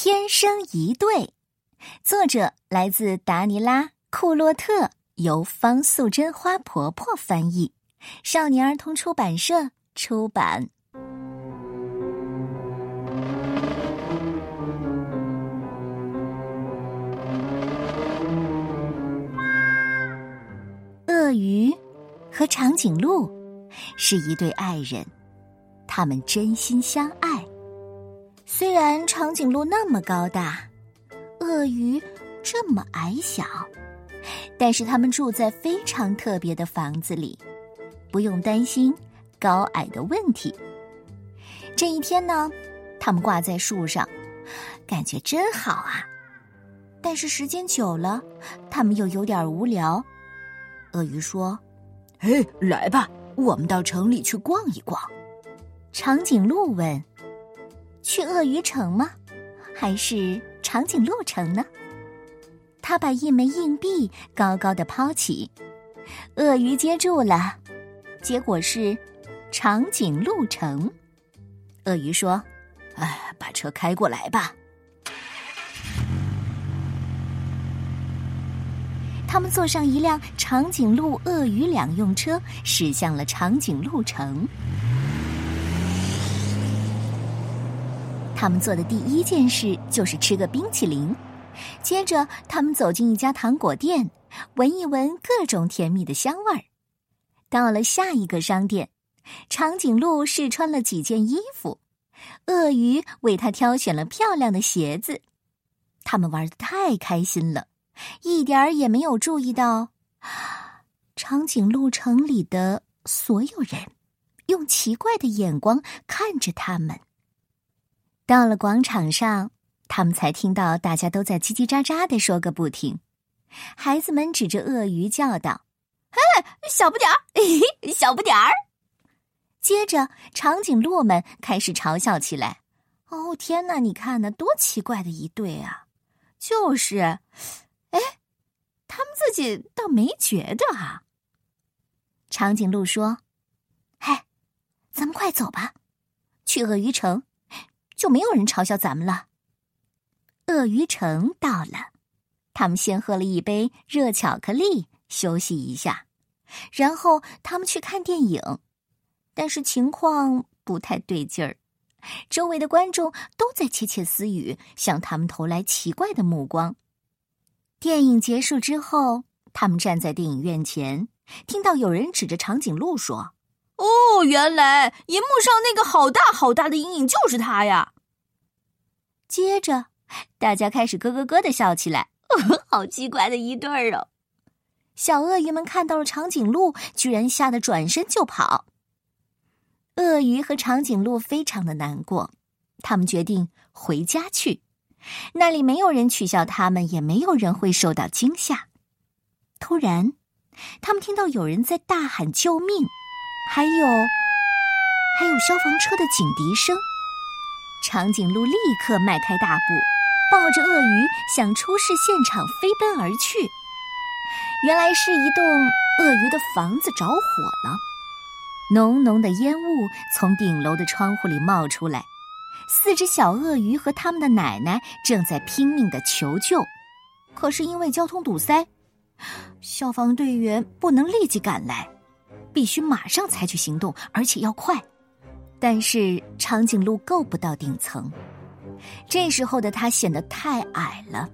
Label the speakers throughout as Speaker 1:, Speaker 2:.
Speaker 1: 天生一对，作者来自达尼拉·库洛特，由方素珍花婆婆翻译，少年儿童出版社出版。鳄鱼和长颈鹿是一对爱人，他们真心相爱。虽然长颈鹿那么高大，鳄鱼这么矮小，但是他们住在非常特别的房子里，不用担心高矮的问题。这一天呢，他们挂在树上，感觉真好啊。但是时间久了，他们又有点无聊。鳄鱼说：“
Speaker 2: 嘿，来吧，我们到城里去逛一逛。”
Speaker 1: 长颈鹿问。去鳄鱼城吗？还是长颈鹿城呢？他把一枚硬币高高的抛起，鳄鱼接住了，结果是长颈鹿城。鳄鱼说：“
Speaker 2: 哎，把车开过来吧。”
Speaker 1: 他们坐上一辆长颈鹿鳄鱼两用车，驶向了长颈鹿城。他们做的第一件事就是吃个冰淇淋，接着他们走进一家糖果店，闻一闻各种甜蜜的香味儿。到了下一个商店，长颈鹿试穿了几件衣服，鳄鱼为他挑选了漂亮的鞋子。他们玩的太开心了，一点儿也没有注意到长颈鹿城里的所有人用奇怪的眼光看着他们。到了广场上，他们才听到大家都在叽叽喳喳的说个不停。孩子们指着鳄鱼叫道：“
Speaker 3: 嘿，小不点儿，小不点儿！”
Speaker 1: 接着，长颈鹿们开始嘲笑起来：“哦，天哪！你看那多奇怪的一对啊！”
Speaker 3: 就是，哎，他们自己倒没觉得啊。
Speaker 1: 长颈鹿说：“嘿，咱们快走吧，去鳄鱼城。”就没有人嘲笑咱们了。鳄鱼城到了，他们先喝了一杯热巧克力，休息一下，然后他们去看电影。但是情况不太对劲儿，周围的观众都在窃窃私语，向他们投来奇怪的目光。电影结束之后，他们站在电影院前，听到有人指着长颈鹿说。
Speaker 3: 哦，原来银幕上那个好大好大的阴影就是他呀！
Speaker 1: 接着，大家开始咯咯咯的笑起来，
Speaker 3: 好奇怪的一对儿哦！
Speaker 1: 小鳄鱼们看到了长颈鹿，居然吓得转身就跑。鳄鱼和长颈鹿非常的难过，他们决定回家去，那里没有人取笑他们，也没有人会受到惊吓。突然，他们听到有人在大喊救命。还有，还有消防车的警笛声。长颈鹿立刻迈开大步，抱着鳄鱼向出事现场飞奔而去。原来是一栋鳄鱼的房子着火了，浓浓的烟雾从顶楼的窗户里冒出来。四只小鳄鱼和他们的奶奶正在拼命的求救，可是因为交通堵塞，消防队员不能立即赶来。必须马上采取行动，而且要快。但是长颈鹿够不到顶层，这时候的它显得太矮了，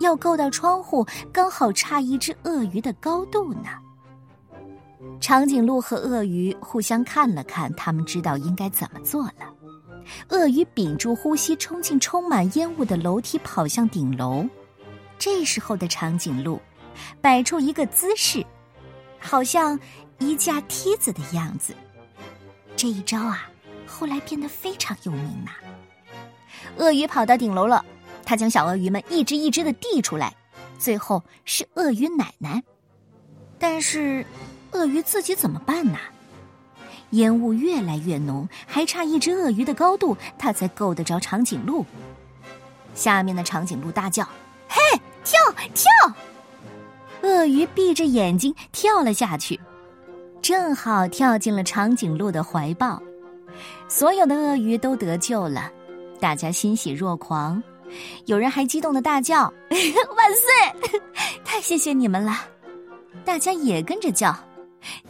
Speaker 1: 要够到窗户刚好差一只鳄鱼的高度呢。长颈鹿和鳄鱼互相看了看，他们知道应该怎么做了。鳄鱼屏住呼吸，冲进充满烟雾的楼梯，跑向顶楼。这时候的长颈鹿摆出一个姿势，好像。一架梯子的样子，这一招啊，后来变得非常有名呐。鳄鱼跑到顶楼了，他将小鳄鱼们一只一只的递出来，最后是鳄鱼奶奶。但是，鳄鱼自己怎么办呢？烟雾越来越浓，还差一只鳄鱼的高度，它才够得着长颈鹿。下面的长颈鹿大叫：“嘿，跳跳！”鳄鱼闭着眼睛跳了下去。正好跳进了长颈鹿的怀抱，所有的鳄鱼都得救了，大家欣喜若狂，有人还激动的大叫：“ 万岁！太谢谢你们了！”大家也跟着叫：“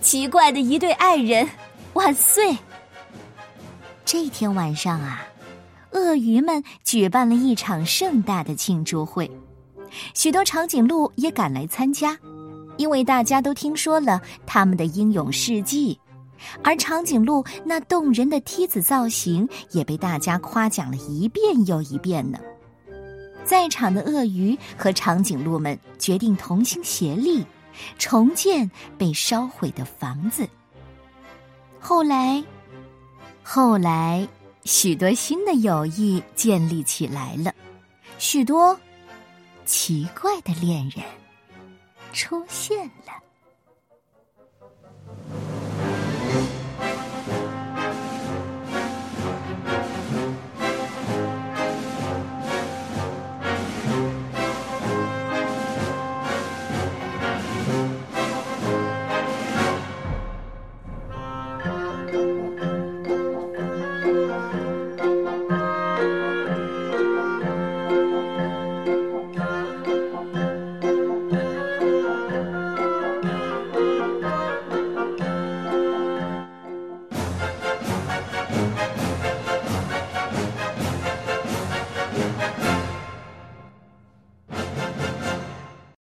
Speaker 1: 奇怪的一对爱人，万岁！”这天晚上啊，鳄鱼们举办了一场盛大的庆祝会，许多长颈鹿也赶来参加，因为大家都听说了他们的英勇事迹。而长颈鹿那动人的梯子造型也被大家夸奖了一遍又一遍呢。在场的鳄鱼和长颈鹿们决定同心协力，重建被烧毁的房子。后来，后来，许多新的友谊建立起来了，许多奇怪的恋人出现了。